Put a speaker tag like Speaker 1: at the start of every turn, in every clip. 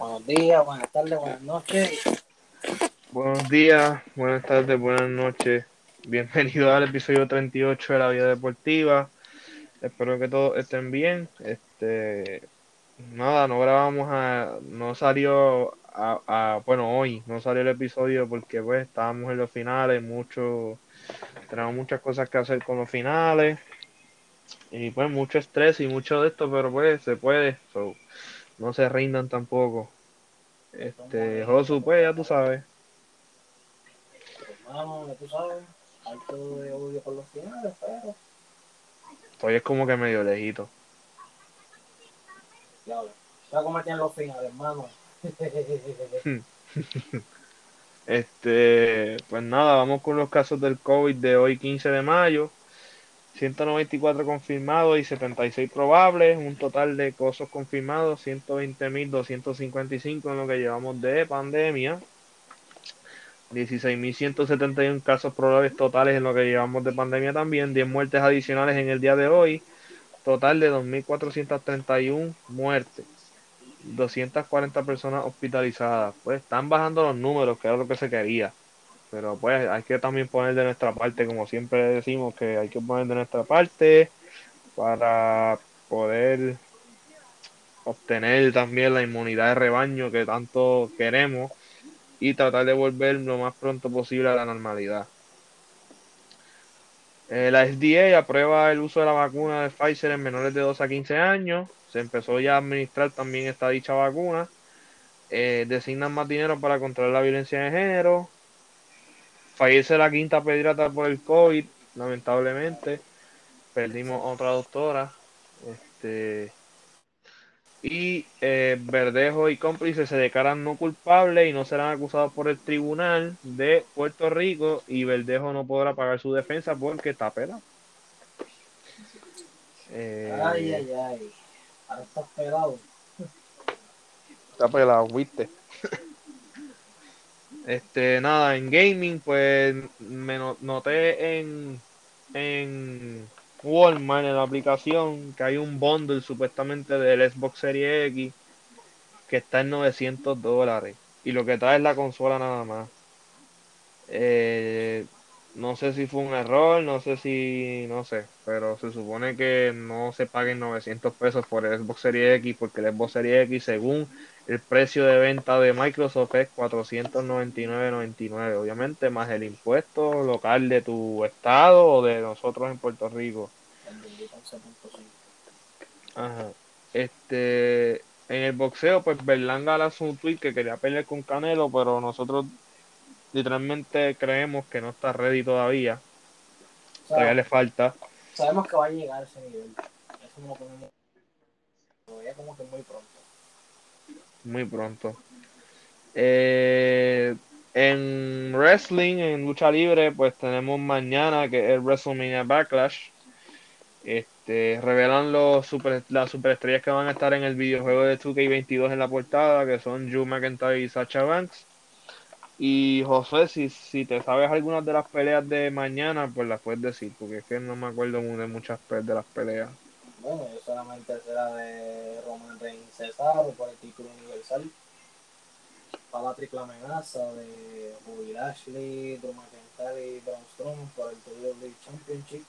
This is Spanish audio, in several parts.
Speaker 1: Buenos días, buenas tardes, buenas noches.
Speaker 2: Buenos días, buenas tardes, buenas noches. Bienvenido al episodio 38 de la vida deportiva. Espero que todos estén bien. Este, nada, no grabamos a, no salió a, bueno, hoy no salió el episodio porque pues estábamos en los finales, mucho, tenemos muchas cosas que hacer con los finales y pues mucho estrés y mucho de esto, pero pues se puede, no se rindan tampoco. Este, Josu, pues ya tú sabes.
Speaker 1: Hermano, ya tú sabes, alto de odio por los finales, pero
Speaker 2: Hoy es como que medio lejito.
Speaker 1: ya. Ya como tienen los finales, hermano.
Speaker 2: Este, pues nada, vamos con los casos del COVID de hoy 15 de mayo. 194 confirmados y 76 probables, un total de casos confirmados 120.255 en lo que llevamos de pandemia. 16.171 casos probables totales en lo que llevamos de pandemia también, 10 muertes adicionales en el día de hoy, total de 2.431 muertes. 240 personas hospitalizadas. Pues están bajando los números, que era lo que se quería. Pero pues hay que también poner de nuestra parte, como siempre decimos, que hay que poner de nuestra parte para poder obtener también la inmunidad de rebaño que tanto queremos y tratar de volver lo más pronto posible a la normalidad. Eh, la FDA aprueba el uso de la vacuna de Pfizer en menores de 2 a 15 años. Se empezó ya a administrar también esta dicha vacuna. Eh, designan más dinero para controlar la violencia de género. Fallece la quinta pediatra por el COVID, lamentablemente. Perdimos otra doctora. Este, y eh, Verdejo y cómplices se declaran no culpables y no serán acusados por el tribunal de Puerto Rico y Verdejo no podrá pagar su defensa porque está pelado. Eh,
Speaker 1: Ay, ay, ay. Ahora estás pelado.
Speaker 2: Está pelado, viste. Este, nada, en gaming, pues me no- noté en, en Walmart, en la aplicación, que hay un bundle supuestamente del Xbox Series X que está en 900 dólares. Y lo que trae es la consola nada más. Eh, no sé si fue un error, no sé si, no sé, pero se supone que no se paguen 900 pesos por el Xbox Series X porque el Xbox Series X según el precio de venta de Microsoft es 499.99, obviamente más el impuesto local de tu estado o de nosotros en Puerto Rico.
Speaker 1: El bendito 11.5.
Speaker 2: Ajá. Este, en el boxeo, pues Berlanga lanzó un tweet que quería pelear con Canelo, pero nosotros literalmente creemos que no está ready todavía. Todavía le falta.
Speaker 1: sabemos que va a llegar ese nivel. Eso no lo ponemos. Todavía como que muy pronto.
Speaker 2: Muy pronto. Eh, en wrestling, en lucha libre, pues tenemos mañana que es el WrestleMania Backlash. Este, revelan los super, las superestrellas que van a estar en el videojuego de 2K22 en la portada, que son Drew McIntyre y Sacha Banks. Y José, si, si te sabes algunas de las peleas de mañana, pues las puedes decir, porque es que no me acuerdo de muchas de las peleas.
Speaker 1: Bueno, yo solamente será de Roman Reigns Cesaro por el título universal. Para la amenaza de Bobby Lashley, Drew McIntyre y Braun Strowman por el WWE Championship.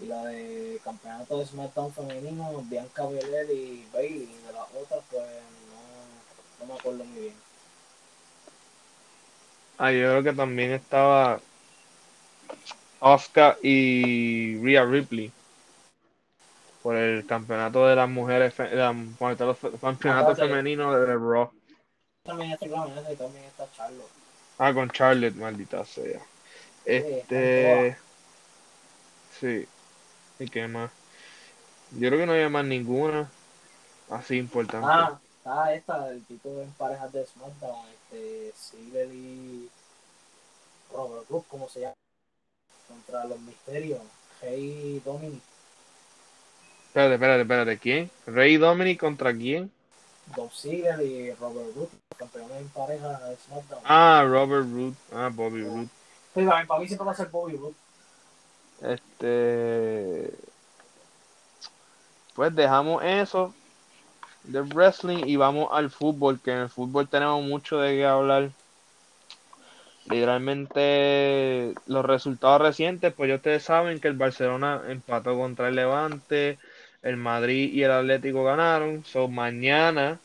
Speaker 1: Y la de campeonato de SmackDown femenino, Bianca Belair y Bailey. Y de las otras, pues no, no me acuerdo muy bien.
Speaker 2: Ah, yo creo que también estaba Oscar y Rhea Ripley por el campeonato de las mujeres, fe- la- campeonato femenino de Raw.
Speaker 1: También está y también está Charlotte.
Speaker 2: Ah, con Charlotte, maldita sea. Este, sí. ¿Y qué más? Yo creo que no había más ninguna así importante.
Speaker 1: Ah, está esta, el título en parejas de SmackDown, este, Ziggler y Robert Root, como se llama, contra los misterios, Rey Dominic,
Speaker 2: Espérate, espérate, espérate. ¿Quién? ¿Rey Dominic contra quién?
Speaker 1: Dolph Ziggler y Robert Root, campeones en pareja de SmackDown.
Speaker 2: Ah, Robert Root. Ah, Bobby Root.
Speaker 1: Sí, para mí, siempre va a ser Bobby Root.
Speaker 2: Este. Pues dejamos eso. del wrestling y vamos al fútbol, que en el fútbol tenemos mucho de qué hablar. Literalmente los resultados recientes, pues ya ustedes saben que el Barcelona empató contra el Levante, el Madrid y el Atlético ganaron. So, mañana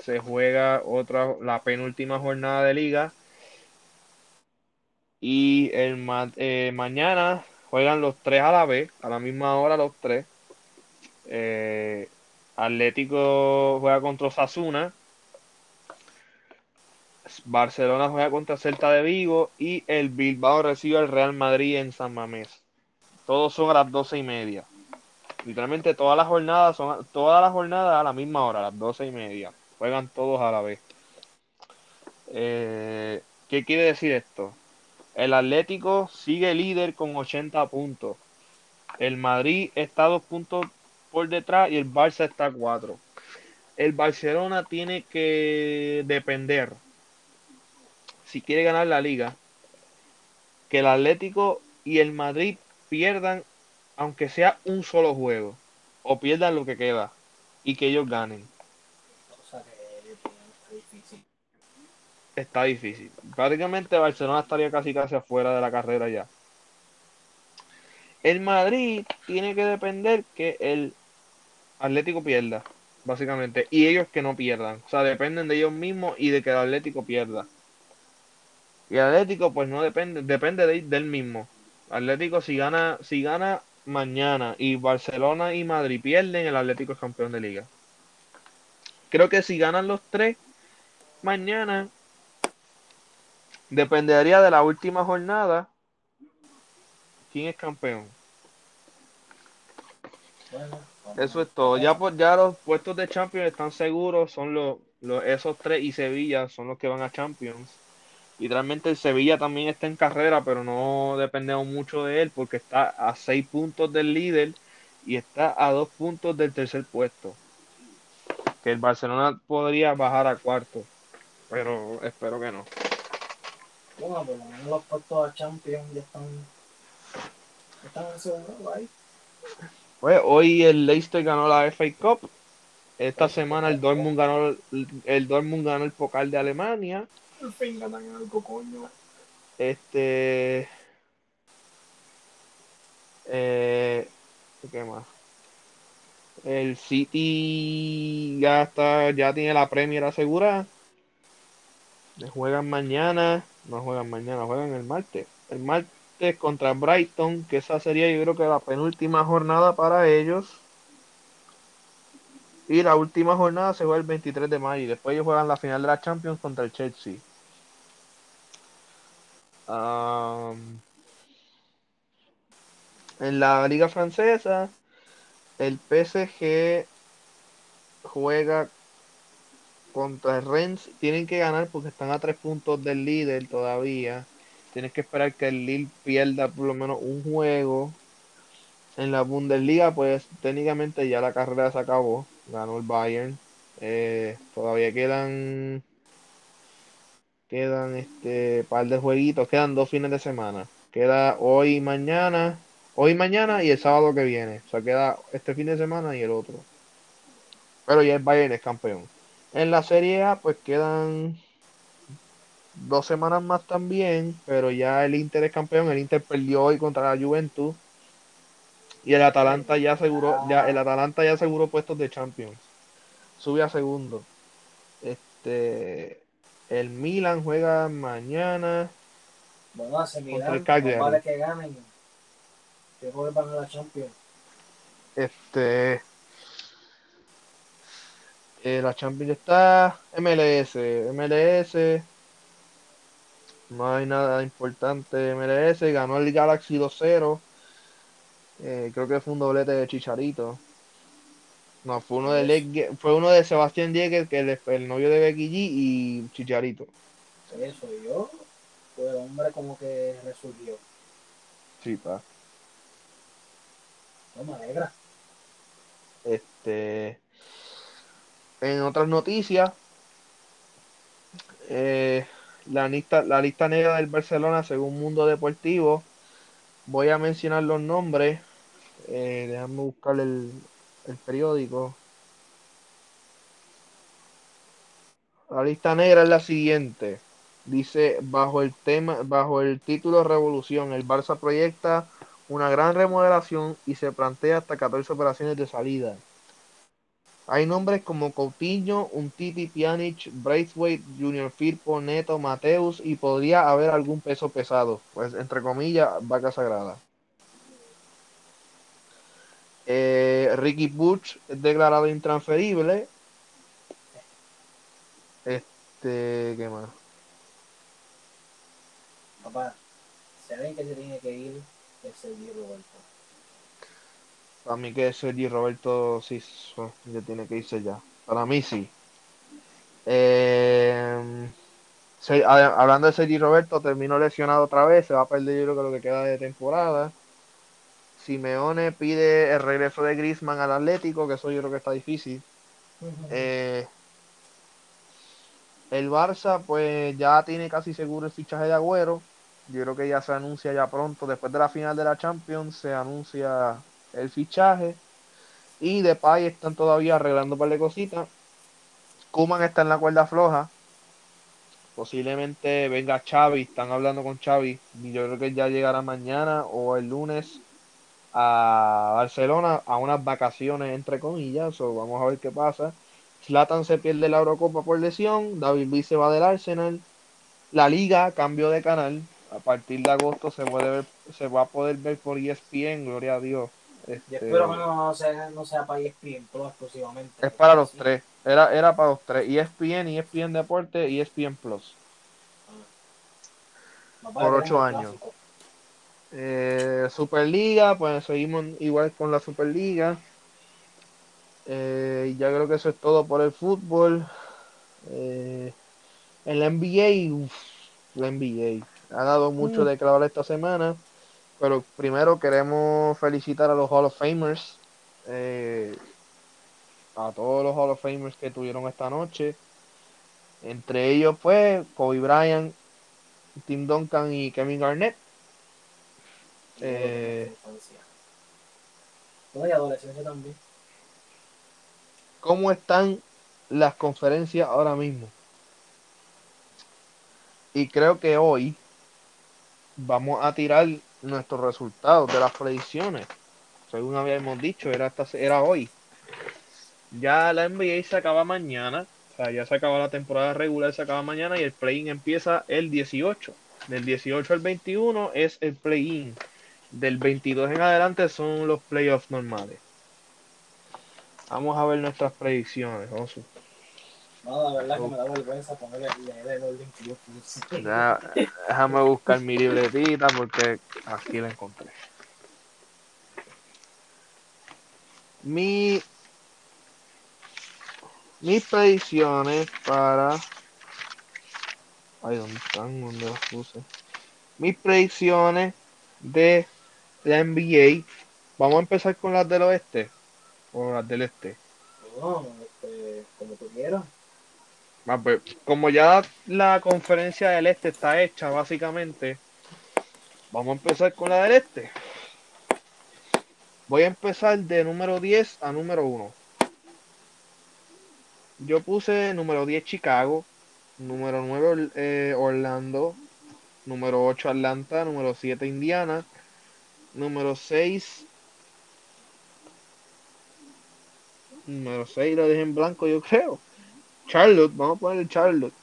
Speaker 2: se juega otra, la penúltima jornada de liga. Y el eh, mañana juegan los tres a la vez, a la misma hora los tres. Eh, Atlético juega contra Sasuna. Barcelona juega contra Celta de Vigo y el Bilbao recibe al Real Madrid en San Mamés. Todos son a las doce y media. Literalmente todas las jornadas son todas las jornadas a la misma hora, a las doce y media. Juegan todos a la vez. Eh, ¿Qué quiere decir esto? El Atlético sigue líder con 80 puntos. El Madrid está dos puntos por detrás y el Barça está cuatro. El Barcelona tiene que depender, si quiere ganar la liga, que el Atlético y el Madrid pierdan, aunque sea un solo juego, o pierdan lo que queda, y que ellos ganen. está difícil. Prácticamente Barcelona estaría casi casi afuera de la carrera ya. El Madrid tiene que depender que el Atlético pierda, básicamente, y ellos que no pierdan. O sea, dependen de ellos mismos y de que el Atlético pierda. Y el Atlético, pues no depende, depende de, del mismo. Atlético, si gana, si gana mañana y Barcelona y Madrid pierden, el Atlético es campeón de liga. Creo que si ganan los tres mañana, Dependería de la última jornada. ¿Quién es campeón? Eso es todo. Ya, ya los puestos de Champions están seguros. Son los, esos tres y Sevilla son los que van a Champions. Literalmente el Sevilla también está en carrera, pero no dependemos mucho de él porque está a seis puntos del líder y está a dos puntos del tercer puesto. Que el Barcelona podría bajar a cuarto, pero espero que no.
Speaker 1: Bueno, por lo menos los puestos a Champions ya están, están en segundo ahí.
Speaker 2: Pues hoy el Leicester ganó la FA Cup. Esta semana el Dortmund ganó el, Dortmund ganó el Pokal de Alemania.
Speaker 1: Al fin ganan algo, coño.
Speaker 2: Este. Eh, ¿Qué más? El City ya está, ya tiene la Premier asegurada. Juegan mañana. No juegan mañana, juegan el martes. El martes contra Brighton, que esa sería yo creo que la penúltima jornada para ellos. Y la última jornada se juega el 23 de mayo. Y después ellos juegan la final de la Champions contra el Chelsea. En la liga francesa, el PSG juega contra el Rennes tienen que ganar porque están a tres puntos del líder todavía. Tienes que esperar que el Lille pierda por lo menos un juego. En la Bundesliga, pues técnicamente ya la carrera se acabó. Ganó el Bayern. Eh, todavía quedan quedan este par de jueguitos, quedan dos fines de semana. Queda hoy y mañana, hoy y mañana y el sábado que viene. O sea, queda este fin de semana y el otro. Pero ya el Bayern es campeón. En la Serie A, pues quedan dos semanas más también, pero ya el Inter es campeón. El Inter perdió hoy contra la Juventus. Y el Atalanta ya aseguró, ya, el Atalanta ya aseguró puestos de Champions. Sube a segundo. Este el Milan juega mañana.
Speaker 1: Bueno, hace Milan, vale que ganen. Que jueguen la Champions.
Speaker 2: Este eh, la Champions está MLS. MLS. No hay nada importante. MLS ganó el Galaxy 2-0. Eh, creo que fue un doblete de Chicharito. No, fue uno de fue uno de Sebastián Jäger, que es el, novio de Becky G y Chicharito.
Speaker 1: Eso, yo, pues hombre como que resurgió.
Speaker 2: Sí, pa.
Speaker 1: No me alegra.
Speaker 2: Este. En otras noticias, eh, la, lista, la lista negra del Barcelona según Mundo Deportivo, voy a mencionar los nombres, eh, déjame buscar el, periódico. La lista negra es la siguiente. Dice, bajo el tema, bajo el título Revolución, el Barça proyecta una gran remodelación y se plantea hasta 14 operaciones de salida. Hay nombres como Coutinho, Untiti, Pjanic, Braithwaite, Junior Firpo, Neto, Mateus y podría haber algún peso pesado, pues entre comillas, vaca sagrada. Eh, Ricky Butch es declarado intransferible. Este, ¿qué más?
Speaker 1: Papá, alguien que se tiene que ir, es Sergi Roberto.
Speaker 2: Para mí que Sergi Roberto sí ya tiene que irse ya. Para mí sí. Eh, se- hablando de Sergi Roberto, terminó lesionado otra vez, se va a perder yo creo que lo que queda de temporada. Simeone pide el regreso de Griezmann al Atlético, que eso yo creo que está difícil. Eh, el Barça pues ya tiene casi seguro el fichaje de Agüero. Yo creo que ya se anuncia ya pronto, después de la final de la Champions, se anuncia el fichaje. Y Depay están todavía arreglando un par de cositas. Kuman está en la cuerda floja. Posiblemente venga Xavi, están hablando con Xavi. Y yo creo que ya llegará mañana o el lunes a Barcelona a unas vacaciones entre comillas. o vamos a ver qué pasa. Zlatan se pierde la Eurocopa por lesión. David Luiz se va del Arsenal. La liga cambio de canal. A partir de agosto se puede ver, se va a poder ver por ESPN, gloria a Dios.
Speaker 1: Yo
Speaker 2: Este,
Speaker 1: espero que no sea, no sea para ESPN Pro exclusivamente.
Speaker 2: es para los
Speaker 1: Sí.
Speaker 2: tres. Era, era para los tres. ESPN, ESPN Deporte y ESPN Plus.
Speaker 1: Papá,
Speaker 2: por ocho años.
Speaker 1: clásico.
Speaker 2: Eh, Superliga, pues seguimos igual con la Superliga. Eh, ya creo que eso es todo por el fútbol. Eh, en la NBA, uf, la NBA ha dado mucho
Speaker 1: Mm.
Speaker 2: de clavar esta semana. Pero primero queremos felicitar a los Hall of Famers. eh, a todos los Hall of Famers que tuvieron esta noche. Entre ellos, pues, Kobe Bryant, Tim Duncan y Kevin Garnett. Eh,
Speaker 1: y adolescencia también.
Speaker 2: ¿Cómo están las conferencias ahora mismo? Y creo que hoy vamos a tirar nuestros resultados de las predicciones. Según habíamos dicho, era, esta, era hoy. Ya la NBA se acaba mañana. O sea, ya se acaba la temporada regular, se acaba mañana y el play-in empieza el 18. Del 18 al 21 es el play-in. Del 22 en adelante son los playoffs normales. Vamos a ver nuestras predicciones, Osu.
Speaker 1: No, la verdad que me da vergüenza ponerle el orden que yo puse.
Speaker 2: Ya, déjame buscar mi libretita porque aquí la encontré. Mi, mis predicciones para. Ay, ¿dónde están? ¿Dónde las puse? Mis predicciones de la NBA. Vamos a empezar con las del oeste o las del este.
Speaker 1: No, este, como tú quieras.
Speaker 2: Ah, pues, como ya la conferencia del este está hecha, básicamente, vamos a empezar con la del este. Voy a empezar de número 10 a número 1. Yo puse número 10 Chicago, número 9 eh, Orlando, número 8 Atlanta, número 7 Indiana, número 6 número 6 lo dejé en blanco yo creo. Charlotte, vamos a poner Charlotte.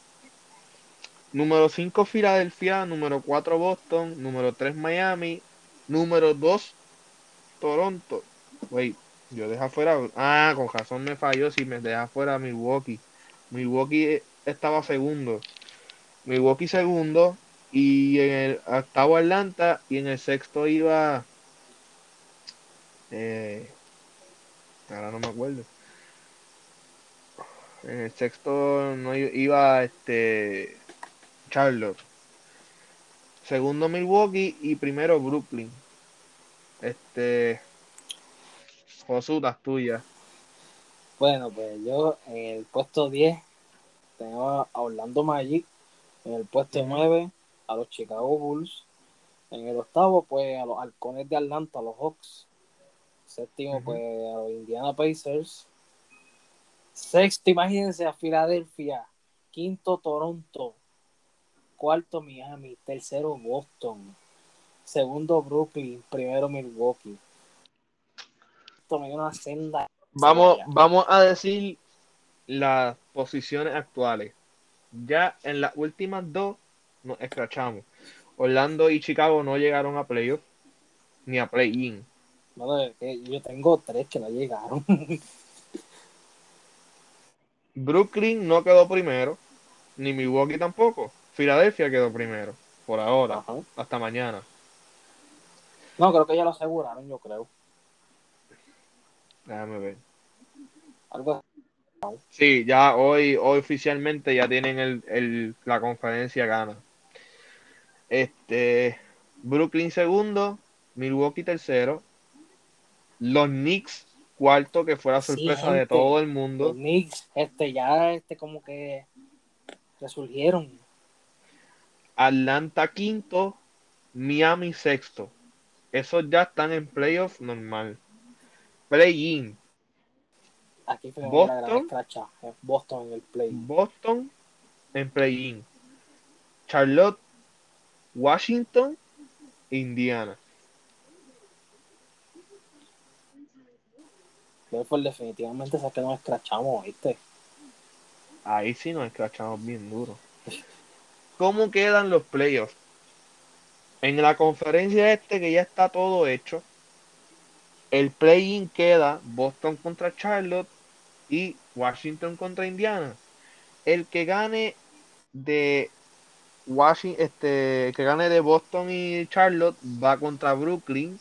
Speaker 2: Número 5 Filadelfia, número 4 Boston, número 3 Miami, número 2 Toronto. Wait, yo dejé afuera. Ah, con razón me falló si me deja afuera Milwaukee. Milwaukee estaba segundo. Milwaukee segundo y en el octavo Atlanta y en el sexto iba eh, ahora no me acuerdo. En el sexto no iba este Charlotte. Segundo Milwaukee y primero Brooklyn. Este Josutas tuyas.
Speaker 1: Bueno, pues yo en el puesto 10 tengo a Orlando Magic. En el puesto
Speaker 2: Ujú.
Speaker 1: 9 a los Chicago Bulls. En el octavo, pues a los Halcones de Atlanta, a los Hawks. Séptimo, pues a los Indiana Pacers. Sexto, imagínense a Filadelfia. quinto Toronto, cuarto Miami, tercero Boston, segundo Brooklyn, primero Milwaukee. Tomé una senda.
Speaker 2: Vamos, vamos a decir las posiciones actuales. Ya en las últimas dos nos escrachamos. Orlando y Chicago no llegaron a playoff ni a play-in.
Speaker 1: yo tengo tres que no llegaron.
Speaker 2: Brooklyn no quedó primero, ni Milwaukee tampoco. Filadelfia quedó primero, por ahora, hasta mañana.
Speaker 1: No, creo que ya lo aseguraron, yo creo.
Speaker 2: Déjame ver.
Speaker 1: Algo
Speaker 2: Sí, ya hoy, hoy oficialmente ya tienen el, el, la conferencia gana. Este, Brooklyn segundo, Milwaukee tercero, los Knicks cuarto, que fue la sorpresa de todo el mundo.
Speaker 1: Los Knicks, este, ya, este, como que resurgieron.
Speaker 2: Atlanta quinto, Miami sexto. Esos ya están en playoff normal. Play-in.
Speaker 1: Aquí fue Boston, la Boston en el play.
Speaker 2: Boston en play-in. Charlotte, Washington, Indiana.
Speaker 1: Pues definitivamente es que nos escrachamos, ¿viste?
Speaker 2: Ahí sí nos escrachamos bien duro. ¿Cómo quedan los playoffs? En la conferencia este que ya está todo hecho, el play-in queda Boston contra Charlotte y Washington contra Indiana. El que gane de Washington, este, que gane de Boston y Charlotte va contra Brooklyn.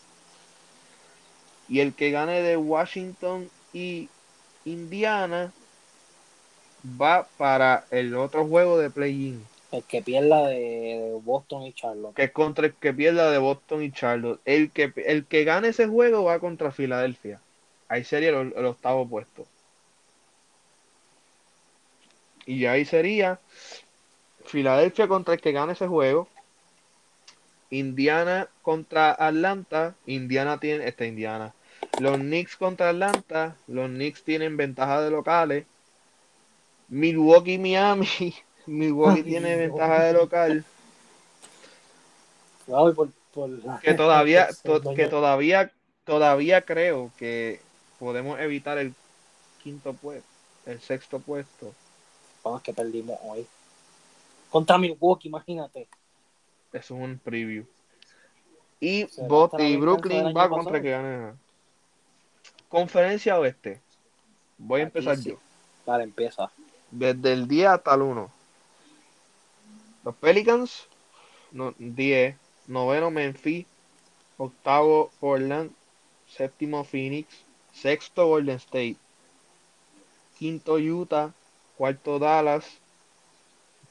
Speaker 2: Y el que gane de Washington y Indiana va para el otro juego de play-in.
Speaker 1: El que pierda de Boston y Charlotte.
Speaker 2: Que contra el que pierda de Boston y Charlotte. El que, el que gane ese juego va contra Filadelfia. Ahí sería el, el octavo puesto. Y ahí sería Filadelfia contra el que gane ese juego. Indiana contra Atlanta. Indiana tiene, esta Indiana. Los Knicks contra Atlanta. Los Knicks tienen ventaja de locales. Milwaukee, Miami. Milwaukee tiene ventaja de local. que todavía, que todavía, todavía creo que podemos evitar el quinto puesto, el sexto puesto.
Speaker 1: Vamos que perdimos hoy. Contra Milwaukee, imagínate.
Speaker 2: Eso es un preview. Y, y Brooklyn va contra que gane. Conferencia Oeste. Voy a empezar yo.
Speaker 1: Vale, empieza.
Speaker 2: Desde el día hasta el 1. Los Pelicans, 10. Noveno Memphis. Octavo Portland. Séptimo Phoenix. Sexto Golden State. Quinto Utah. Cuarto Dallas.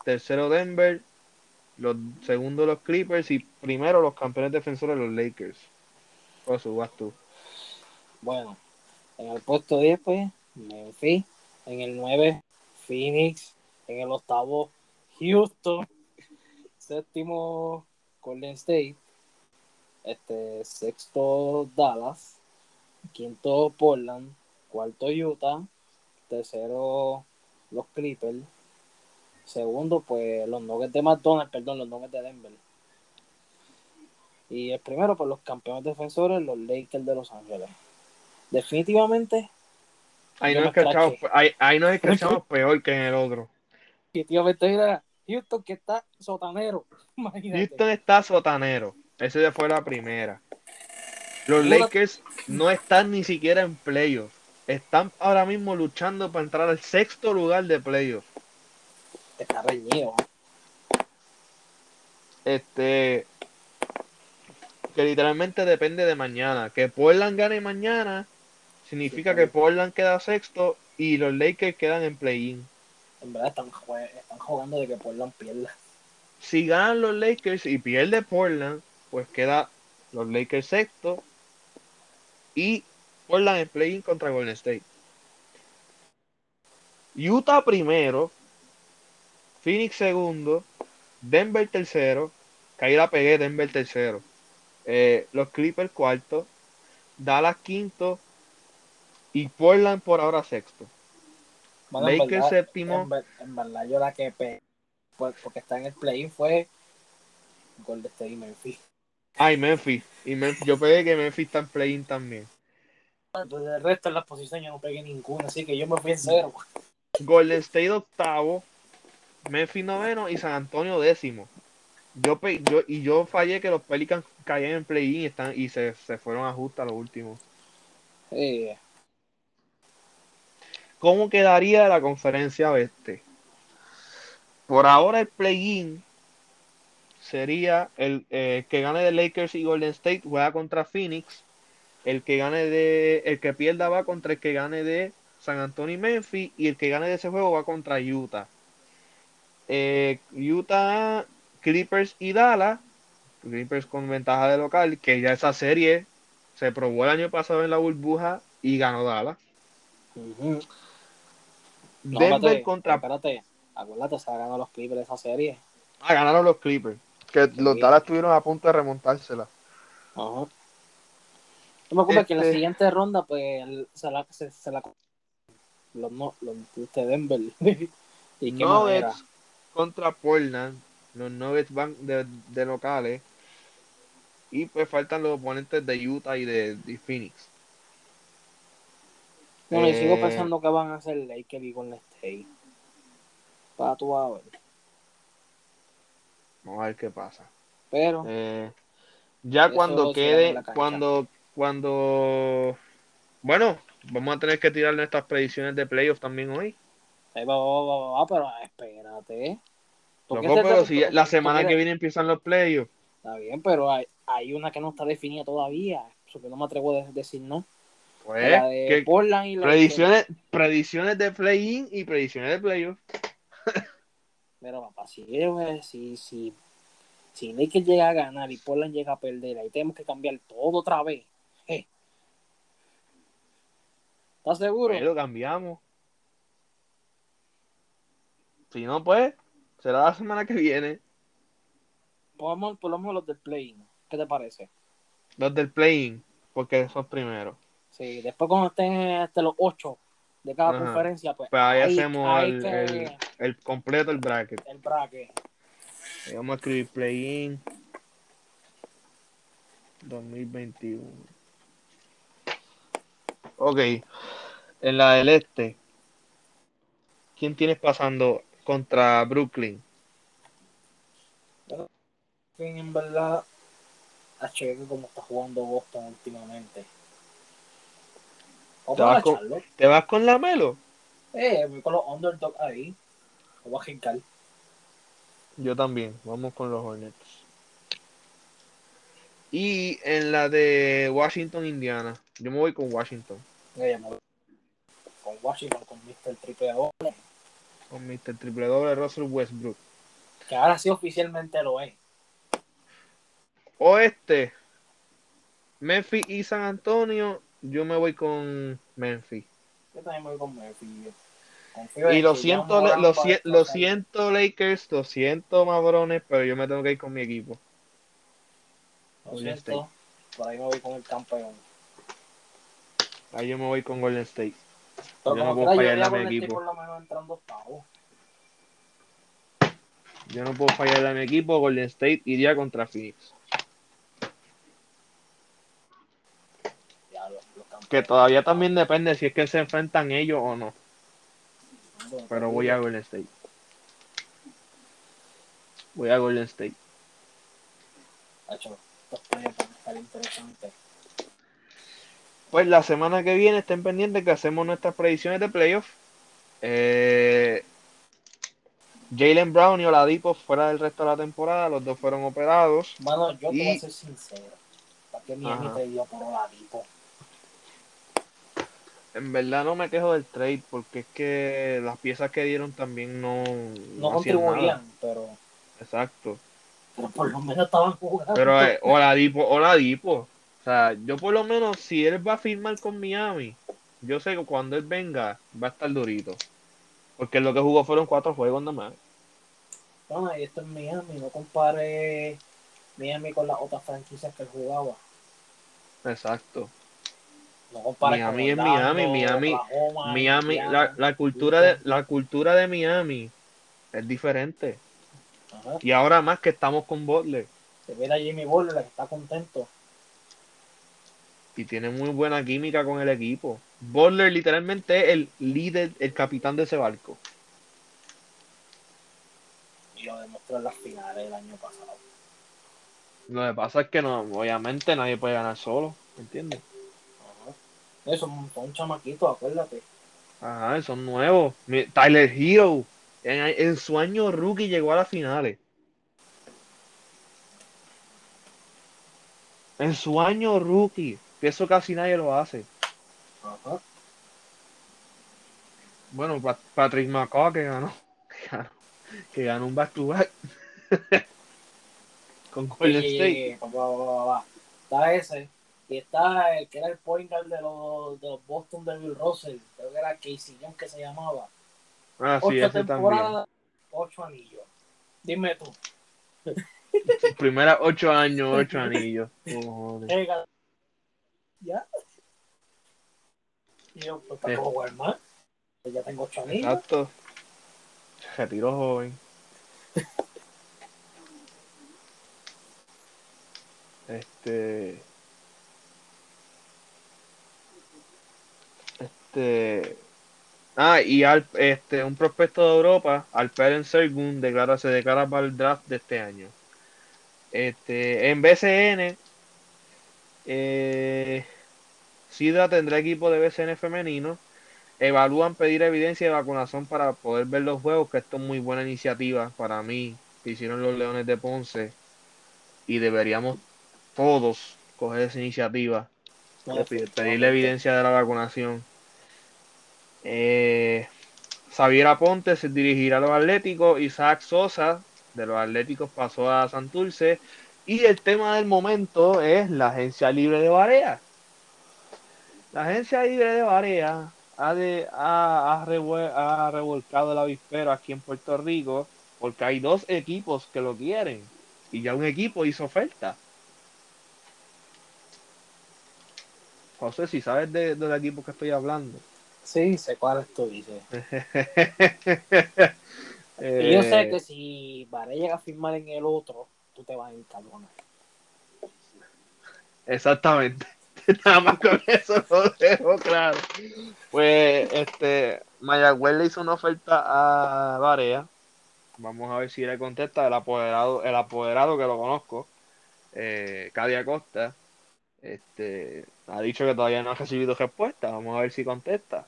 Speaker 2: Tercero Denver. Los segundos los Clippers. Y primero los campeones defensores los Lakers. Oso, vas tú.
Speaker 1: Bueno, en el puesto 10, pues, Memphis. En el 9, Phoenix. En el octavo, Houston. Séptimo, Golden State. Este, sexto, Dallas. Quinto, Portland. Cuarto, Utah. Tercero, los Clippers. Segundo, pues los Nuggets de McDonald's, perdón, los Nuggets de Denver. Y el primero, pues los campeones defensores, los Lakers de Los Ángeles definitivamente.
Speaker 2: Ahí nos, escuchamos, ahí, ahí nos peor que en el otro.
Speaker 1: Definitivamente, mira, Houston que está sotanero.
Speaker 2: Houston está sotanero. Ese ya fue la primera. Los Lakers no están ni siquiera en playoffs. Están ahora mismo luchando para entrar al sexto lugar de playoffs.
Speaker 1: Está reñido.
Speaker 2: Este. Que literalmente depende de mañana. Que Portland gane mañana significa que Portland queda sexto y los Lakers quedan en play-in.
Speaker 1: En verdad están, jugando de que Portland pierda.
Speaker 2: Si ganan los Lakers y pierde Portland, pues queda los Lakers sexto y Portland en play-in contra Golden State. Utah primero, Phoenix segundo, Denver tercero, caí la pegué, Denver tercero. Eh, los Clippers cuarto, Dallas quinto, y Portland por ahora sexto.
Speaker 1: Bueno, en
Speaker 2: Lakers
Speaker 1: verdad-
Speaker 2: séptimo.
Speaker 1: En, ver- en verdad, yo la que pe pues, porque está en el play fue Golden State y Memphis.
Speaker 2: Ay, Memphis. Y Memphis, yo pegué que Memphis está en play-in también.
Speaker 1: Entonces, el resto de las posiciones yo no pegué ninguna, así que yo me fui en cero.
Speaker 2: Golden State octavo, Memphis noveno y San Antonio décimo. Yo, yo y yo fallé que los Pelicans caían en play-in y, están, y se, se fueron a justa los últimos.
Speaker 1: Eh,
Speaker 2: ¿Cómo quedaría la conferencia oeste? Por ahora el play-in sería el eh, que gane de Lakers y Golden State juega contra Phoenix. El que gane de el que pierda va contra el que gane de San Antonio y Memphis y el que gane de ese juego va contra Utah. Eh, Utah, Clippers y Dallas. Clippers con ventaja de local, que ya esa serie se probó el año pasado en la burbuja y ganó Dallas.
Speaker 1: ujú. No,
Speaker 2: Denver
Speaker 1: espérate,
Speaker 2: contra
Speaker 1: Espérate, acuérdate, se ha ganado los Clippers esa serie.
Speaker 2: Ah, ganaron los Clippers. Que los
Speaker 1: Sí.
Speaker 2: Dallas estuvieron a punto de remontársela.
Speaker 1: Ajá. No me preocupes que en la
Speaker 2: Este-
Speaker 1: siguiente ronda, pues, se la, se, se la los, no, los de Denver. ¿Y qué manera?
Speaker 2: Nuggets contra Portland. Los Nuggets van de, de locales. Y pues faltan los oponentes de Utah y de, de Phoenix.
Speaker 1: Bueno, y sigo
Speaker 2: Eh,
Speaker 1: pensando que van a hacer Lakers y Golden State. Para tu a ver.
Speaker 2: Vamos a ver qué pasa.
Speaker 1: Pero,
Speaker 2: Eh, ya cuando quede, cuando, cuando, bueno, vamos a tener que tirar nuestras predicciones de playoff también hoy.
Speaker 1: Ahí va, va, va, va, pero espérate. ¿Por qué
Speaker 2: Loco,
Speaker 1: te-
Speaker 2: pero
Speaker 1: te-
Speaker 2: si
Speaker 1: te-
Speaker 2: la semana que viene empiezan los playoffs.
Speaker 1: Está bien, pero hay, hay una que no está definida todavía. Eso que no me atrevo a decir no.
Speaker 2: Pues,
Speaker 1: la de
Speaker 2: ¿qué-
Speaker 1: Portland y la
Speaker 2: predicciones, predicciones de play-in y predicciones de playoff.
Speaker 1: Pero papá, si, eh, si, si, si Lakers llega a ganar y Portland llega a perder, ahí tenemos que cambiar todo otra vez. Eh. ¿Estás seguro?
Speaker 2: Pues lo cambiamos. Si no, pues, será la semana que viene.
Speaker 1: Pongamos por lo menos los del play ¿Qué te parece?
Speaker 2: Los del play-in, porque son primeros.
Speaker 1: Sí, después cuando estén este, los ocho de cada
Speaker 2: Ajá.
Speaker 1: conferencia, pues
Speaker 2: Pues ahí,
Speaker 1: ahí-
Speaker 2: hacemos
Speaker 1: ahí
Speaker 2: el,
Speaker 1: que-
Speaker 2: el- el completo, el bracket.
Speaker 1: el bracket.
Speaker 2: Ahí vamos a escribir play-in 2021. Ok. En la del este, ¿quién tienes pasando contra Brooklyn?
Speaker 1: Que en verdad, a que como está jugando Boston últimamente.
Speaker 2: Te vas con-. ¿Te vas con la Melo?
Speaker 1: Eh, voy con los underdogs ahí. Voy a jincar.
Speaker 2: Yo también, vamos con los Hornets. Y en la de Washington, Indiana, yo me voy con Washington,
Speaker 1: Eh, me voy con Washington, con Mr. Triple Doble.
Speaker 2: Con Mr. Triple Doble Russell Westbrook.
Speaker 1: Que ahora sí oficialmente lo es.
Speaker 2: Oeste, Memphis y San Antonio, yo me voy con Memphis.
Speaker 1: Yo también me voy con Memphis. Confío
Speaker 2: Y lo siento, lo, si- lo siento Lakers, lo siento Mabrones, pero yo me tengo que ir con mi equipo.
Speaker 1: Lo
Speaker 2: Golden
Speaker 1: siento. Por ahí me voy con el campeón.
Speaker 2: Ahí yo me voy con Golden State.
Speaker 1: Pero
Speaker 2: Yo no puedo fallarle a mi
Speaker 1: este
Speaker 2: equipo.
Speaker 1: por lo menos entrando octavo.
Speaker 2: Yo no puedo fallarle a mi equipo, Golden State iría contra Phoenix.
Speaker 1: Ya, los, los campeones.
Speaker 2: Que todavía también depende si es que se enfrentan ellos o no. Pero voy a Golden State. Voy a Golden State.
Speaker 1: Hacho, estos interesantes.
Speaker 2: Pues la semana que viene estén pendientes que hacemos nuestras predicciones de playoff. Eh, Jalen Brown y Oladipo fuera del resto de la temporada, los dos fueron operados.
Speaker 1: Mano, yo te voy
Speaker 2: Y-
Speaker 1: a ser sincero. ¿Para qué Miami
Speaker 2: Ajá.
Speaker 1: te dio por Oladipo?
Speaker 2: En verdad no me quejo del trade porque es que las piezas que dieron también no,
Speaker 1: No
Speaker 2: nada.
Speaker 1: contribuían, pero,
Speaker 2: Exacto.
Speaker 1: pero por lo menos estaban jugando.
Speaker 2: Pero eh, Oladipo, Oladipo. O sea, yo por lo menos, si él va a firmar con Miami, yo sé que cuando él venga va a estar durito. Porque lo que jugó fueron cuatro juegos nada más.
Speaker 1: Bueno, y esto es Miami, no compare Miami con las otras franquicias que él jugaba.
Speaker 2: Exacto.
Speaker 1: No
Speaker 2: Miami es Miami, Miami,
Speaker 1: Oklahoma,
Speaker 2: Miami, la, la cultura de, la cultura de Miami es diferente.
Speaker 1: Ajá.
Speaker 2: Y ahora más que estamos con Butler
Speaker 1: Se mira a Jimmy Butler que está contento.
Speaker 2: Y tiene muy buena química con el equipo. Butler literalmente es el líder, el capitán de ese barco.
Speaker 1: Y lo demostró en las finales del año pasado.
Speaker 2: Lo que pasa es que no, obviamente nadie puede ganar solo, ¿entiendes?
Speaker 1: Ajá. Eso, son un chamaquito, acuérdate.
Speaker 2: Ajá, son nuevos. Tyler Hero, en, en su año rookie llegó a las finales. En su año rookie, que eso casi nadie lo hace.
Speaker 1: Ajá.
Speaker 2: Bueno, Pa- Patrick McCaw que ganó, que ganó, que ganó un back-to-back con Golden State.
Speaker 1: va, va, va. Está ese. Y está el que era el point guard de los, de los Boston de Bill Russell. Creo que era Casey Young que se llamaba.
Speaker 2: Ah, sí,
Speaker 1: ocho
Speaker 2: ese también.
Speaker 1: ocho anillos. Dime tú.
Speaker 2: Sus primeras ocho años, ocho anillos. Cojones.
Speaker 1: ¿Ya? Y yo, pues, ¿para jugar más? Pues ya tengo ocho anillos.
Speaker 2: Exacto. Se retiró joven. Este. Este. Ah, y al, este, un prospecto de Europa, Alperen Sergun, declara, se declara para el draft de este año. Este, en BCN, eh, Sidra tendrá equipo de BCN femenino. Evalúan pedir evidencia de vacunación para poder ver los juegos, que esto es muy buena iniciativa para mí, que hicieron los Leones de Ponce, y deberíamos todos coger esa iniciativa
Speaker 1: No,
Speaker 2: de pedir, pedir la evidencia de la vacunación. Eh, Xavier Aponte se dirigirá a los Atléticos, Isaac Sosa de los Atléticos pasó a Santurce, y el tema del momento es la agencia libre de Barea. La agencia libre de Barea ha, de, ha, ha ha revolcado el avispero aquí en Puerto Rico porque hay dos equipos que lo quieren y ya un equipo hizo oferta. José, si sabes de, del equipo que estoy hablando.
Speaker 1: Sí, sé cuál es tú dices.
Speaker 2: Eh,
Speaker 1: yo sé que si Varela llega a firmar en el otro, tú te vas a encabronar.
Speaker 2: Exactamente. Nada más con eso lo dejo claro. Pues, este, Mayagüez le hizo una oferta a Varea. Vamos a ver si le contesta el apoderado, el apoderado que lo conozco, eh, Cadia Costa. Este, ha dicho que todavía no ha recibido respuesta. Vamos a ver si contesta.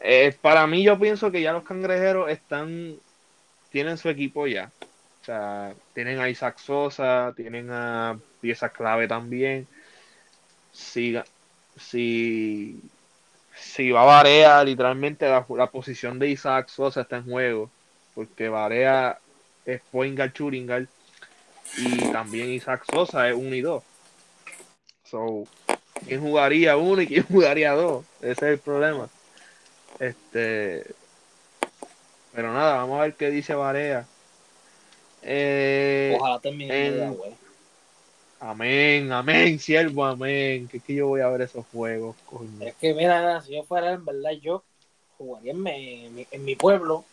Speaker 2: Eh, para mí, yo pienso que ya los cangrejeros están, tienen su equipo ya. O sea, tienen a Isaac Sosa, tienen a piezas clave también. Si, si, si va Varea, literalmente la, la posición de Isaac Sosa está en juego. Porque Varea es shooting guard, Y también Isaac Sosa es 1 y 2. So, ¿quién jugaría uno y quién jugaría dos? Ese es el problema. Este. Pero nada, vamos a ver qué dice Varea. Eh,
Speaker 1: Ojalá termine
Speaker 2: en-
Speaker 1: güey.
Speaker 2: amén, amén, siervo, amén. Que es que yo voy a ver esos juegos, coño.
Speaker 1: Es que, mira, si yo fuera, en verdad, yo jugaría en mi, en mi, en mi pueblo.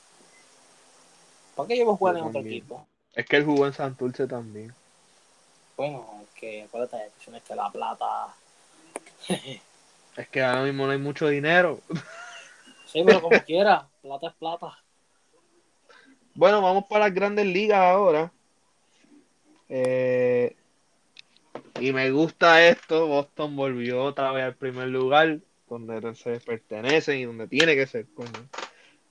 Speaker 1: ¿Para qué yo voy a jugar
Speaker 2: Yo
Speaker 1: en otro equipo?
Speaker 2: Es que él jugó en Santurce también.
Speaker 1: Bueno, que acuérdate tienes que la plata.
Speaker 2: Es que ahora mismo no hay mucho dinero.
Speaker 1: Sí, pero como quiera, plata es plata.
Speaker 2: Bueno, vamos para las grandes ligas ahora. Eh, y me gusta esto. Boston volvió otra vez al primer lugar, donde se pertenece y donde tiene que ser. coño.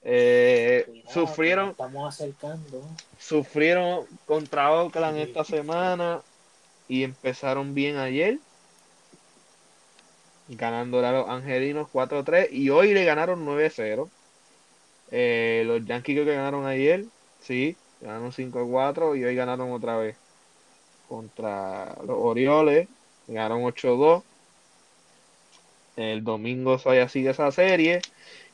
Speaker 2: Eh,
Speaker 1: Cuidado,
Speaker 2: sufrieron,
Speaker 1: Estamos acercando.
Speaker 2: sufrieron contra Oakland esta semana y empezaron bien ayer. Ganando a los angelinos 4-3 y hoy le ganaron 9-0. Eh, los Yankees creo que ganaron ayer, sí, ganaron 5-4 y hoy ganaron otra vez contra los Orioles, ganaron 8-2. El domingo todavía sigue esa serie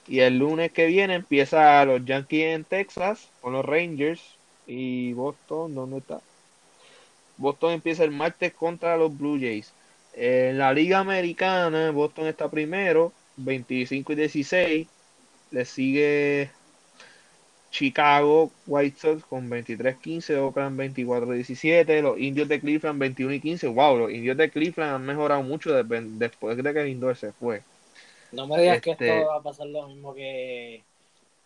Speaker 2: y el lunes que viene empieza los Yankees en Texas con los Rangers y Boston, ¿dónde está? Boston empieza el martes contra los Blue Jays. En la Liga Americana, Boston está primero, 25 y 16. Le sigue Chicago White Sox con 23-15, Oakland 24-17, los Indios de Cleveland 21 y 15. Wow, los Indios de Cleveland han mejorado mucho después de que Lindor se fue.
Speaker 1: No me digas que esto este va a pasar lo mismo que,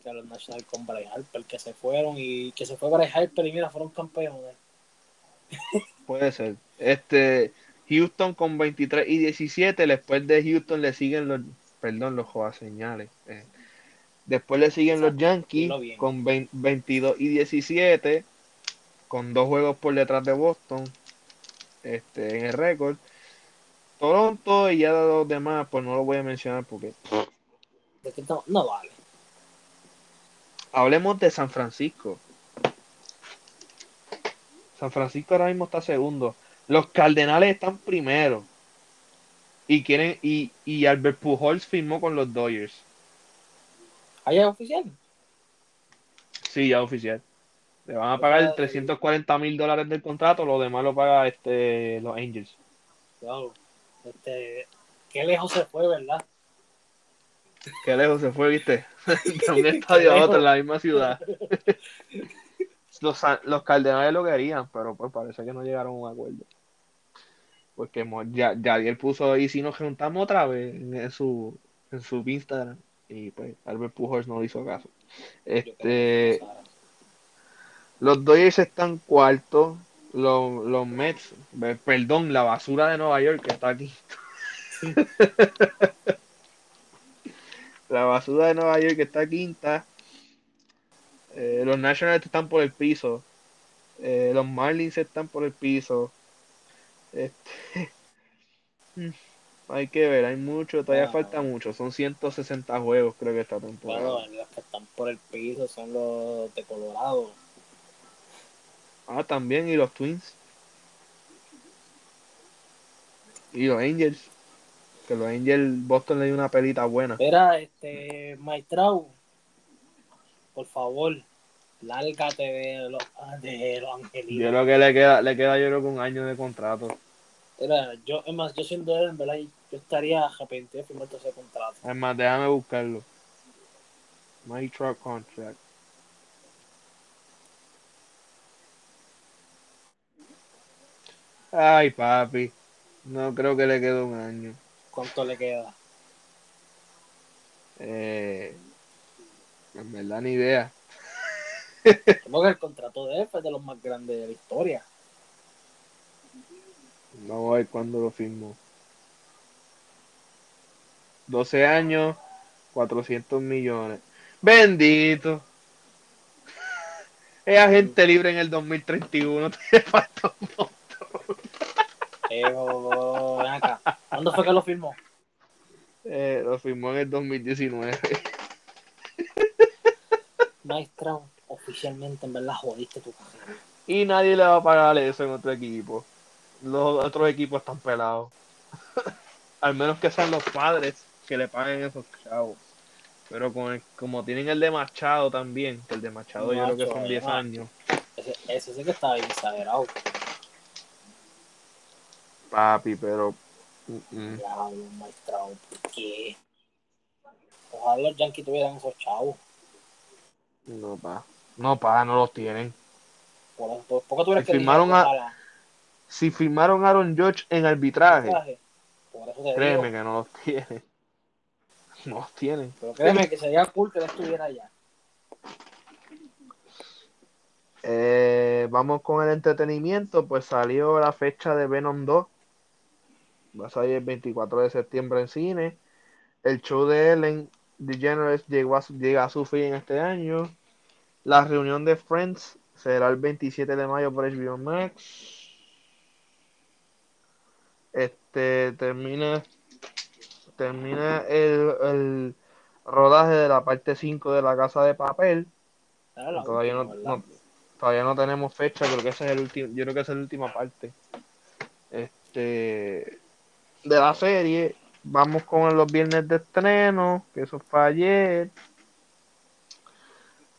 Speaker 1: que los Nationals con Bryce Harper, que se fueron y que se fue Bryce Harper y mira, fueron campeones.
Speaker 2: Puede ser. Este, Houston con 23 y 17, después de Houston le siguen los, perdón, los señales. Eh, Después le siguen los Yankees con 22 y 17, con dos juegos por detrás de Boston este, en el récord. Toronto y ya los demás, pues no lo voy a mencionar porque.
Speaker 1: No vale.
Speaker 2: Hablemos de San Francisco. San Francisco ahora mismo está segundo. Los Cardenales están primero. Y quieren. Y, y Albert Pujols firmó con los Dodgers.
Speaker 1: ¿Ahí es oficial?
Speaker 2: Sí, ya es oficial. Le van a pagar 340 mil dólares del contrato, lo demás lo paga este, los Angels.
Speaker 1: Wow. Este, qué lejos se fue, ¿verdad?
Speaker 2: Qué lejos se fue, viste. de un estadio a otro en la misma ciudad. los, los Cardenales lo querían, pero pues parece que no llegaron a un acuerdo. Porque ya, ya puso, y si nos juntamos otra vez en su, en su Instagram. Y pues Albert Pujols no hizo caso. Este, los Dodgers están cuartos. Los, los Mets, perdón, la basura de Nueva York que está aquí. la basura de Nueva York que está quinta. Eh, los Nationals están por el piso. Eh, los Marlins están por el piso. Este, mm. Hay que ver, hay mucho, todavía falta mucho. Son 160 juegos, creo que esta temporada.
Speaker 1: Bueno, los que están por el piso son los de Colorado.
Speaker 2: Ah, también, y los Twins. Y los Angels. Que los Angels, Boston le dio una pelita buena.
Speaker 1: Espera, este, Maestrao, por favor, lárgate de los, de los angelinos.
Speaker 2: Yo creo que le queda, le queda yo creo que un año de contrato.
Speaker 1: Era, yo, es más, yo siendo él, en verdad, yo estaría arrepentido de firmar ese contrato.
Speaker 2: Es más, déjame buscarlo. My truck contract. Ay, papi. No creo que le quede un año.
Speaker 1: ¿Cuánto le queda?
Speaker 2: Eh, en verdad, ni idea.
Speaker 1: Como que el contrato de él fue de los más grandes de la historia.
Speaker 2: Vamos a ver cuándo lo firmó. 12 años, 400 millones. Bendito. Es agente libre en el 2031. Te falta un montón.
Speaker 1: Eh, oh, ven acá. ¿Cuándo fue que lo firmó?
Speaker 2: Eh, lo firmó en el 2019.
Speaker 1: Maestra, oficialmente en verdad jodiste tu carrera.
Speaker 2: Y nadie le va a pagar eso en otro equipo. Los otros equipos están pelados. Al menos que sean los padres que le paguen esos chavos. Pero con como tienen el de Machado también, que el de Machado yo creo que son 10 años.
Speaker 1: Ese, ese sí que está bien exagerado.
Speaker 2: Papi, pero.
Speaker 1: Ya, maestrado, ¿por qué? Ojalá los Yankees tuvieran esos chavos.
Speaker 2: No, pa. No, pa, no los tienen.
Speaker 1: Por, por, ¿por qué tú eres
Speaker 2: que firmaron a, Si firmaron a Aaron George en arbitraje, créeme que no los tienen. No los tienen.
Speaker 1: Pero créeme que sería cool que él estuviera allá.
Speaker 2: Eh, vamos con el entretenimiento. Pues salió la fecha de Venom 2. Va a salir el 24 de septiembre en cine. El show de Ellen DeGeneres llegó a, llega a su fin en este año. La reunión de Friends será el 27 de mayo por HBO Max. Este termina termina el, rodaje de la parte 5 de la casa de papel. todavía no, todavía no tenemos fecha, creo que ese es el último, yo creo que esa es la última parte. Este de la serie. Vamos con los viernes de estreno, que eso fue ayer.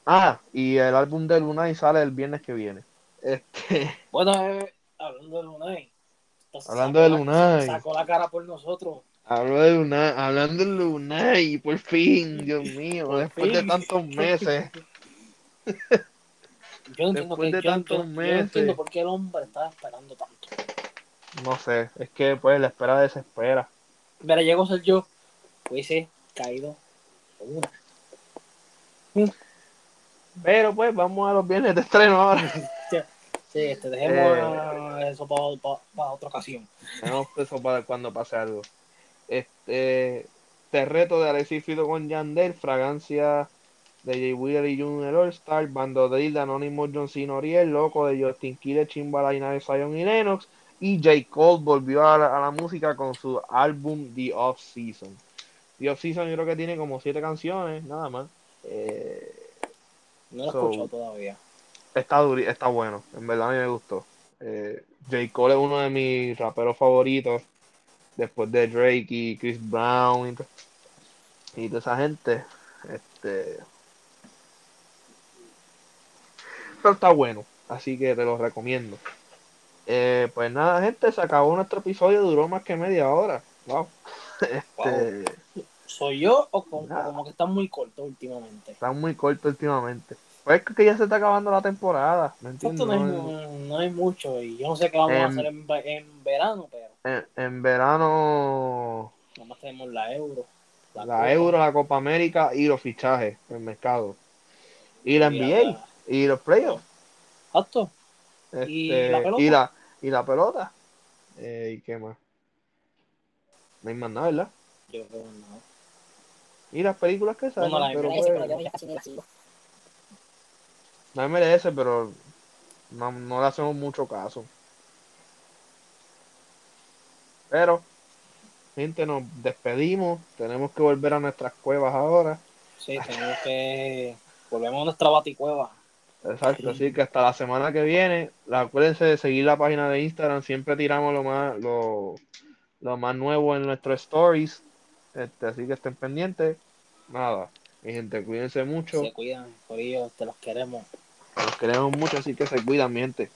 Speaker 2: Ah, y el álbum de Lunay sale el viernes que viene. Este.
Speaker 1: Bueno, eh, hablando de Lunay,
Speaker 2: Hablando de Lunay.
Speaker 1: Sacó la cara por nosotros.
Speaker 2: Hablo de Lunay, hablando de Lunay, por fin, Dios mío,
Speaker 1: Por
Speaker 2: después de tantos meses.
Speaker 1: Yo entiendo,
Speaker 2: Después
Speaker 1: que,
Speaker 2: de
Speaker 1: yo,
Speaker 2: tantos
Speaker 1: yo- yo no
Speaker 2: meses.
Speaker 1: entiendo por qué el hombre estaba esperando tanto.
Speaker 2: No sé, es que pues la espera desespera.
Speaker 1: Mira, llegó a ser yo. Hubiese caído una.
Speaker 2: Pero pues vamos a los viernes de estreno ahora.
Speaker 1: Sí, este, dejemos
Speaker 2: Eh.
Speaker 1: eso para otra ocasión.
Speaker 2: Tenemos eso para cuando pase algo. Este, te reto de Alexis Fido con Yandel, fragancia de Jay Wheeler y Junior All Star, Bando de Anonymous John C. Noriel, Loco de Justin Killer, Chimbalaina de Zion y Lennox, y J. Cole volvió a la, a la música con su álbum The Off Season. The Off Season yo creo que tiene como siete canciones, nada más. Eh,
Speaker 1: No lo he
Speaker 2: So-
Speaker 1: escuchado todavía.
Speaker 2: está, duri- está bueno, en verdad a mí me gustó. Eh, J. Cole es uno de mis raperos favoritos, después de Drake y Chris Brown y, to- y toda esa gente. Este, pero está bueno, así que te lo recomiendo. Eh, pues nada, gente, se acabó nuestro episodio, duró más que media hora. Wow. Este,
Speaker 1: ¿Soy yo o como, como que está muy corto últimamente?
Speaker 2: está muy corto últimamente. Pues es que ya se está acabando la temporada, ¿me entiendes?
Speaker 1: Esto no, hay,
Speaker 2: No-
Speaker 1: hay mucho y yo no sé qué vamos a
Speaker 2: Em,
Speaker 1: hacer en verano, pero
Speaker 2: en, en verano
Speaker 1: nada más tenemos la euro.
Speaker 2: la,
Speaker 1: Copa,
Speaker 2: Euro, la Copa América y los fichajes el mercado. Y la
Speaker 1: y
Speaker 2: NBA y los playoffs.
Speaker 1: Exacto.
Speaker 2: Este,
Speaker 1: ¿Y la pelota?
Speaker 2: y la, y la pelota. Eh, ¿Y qué más? No hay más nada, ¿verdad?
Speaker 1: Yo creo que no.
Speaker 2: Y las películas que salen.
Speaker 1: Bueno, la
Speaker 2: pero
Speaker 1: MLS, pero yo ya casi ni la sigo.
Speaker 2: la MLS, pero no, no le hacemos mucho caso. Pero, gente, nos despedimos. Tenemos que volver a nuestras cuevas ahora.
Speaker 1: Sí, tenemos que. Volvemos a nuestra baticueva.
Speaker 2: Exacto, así que hasta la semana que viene, acuérdense de seguir la página de Instagram, siempre tiramos lo más, lo, lo más nuevo en nuestros stories, este, así que estén pendientes. Nada, mi gente, cuídense mucho,
Speaker 1: Se cuidan, por ellos, te los queremos.
Speaker 2: los queremos mucho, así que se cuidan, mi gente.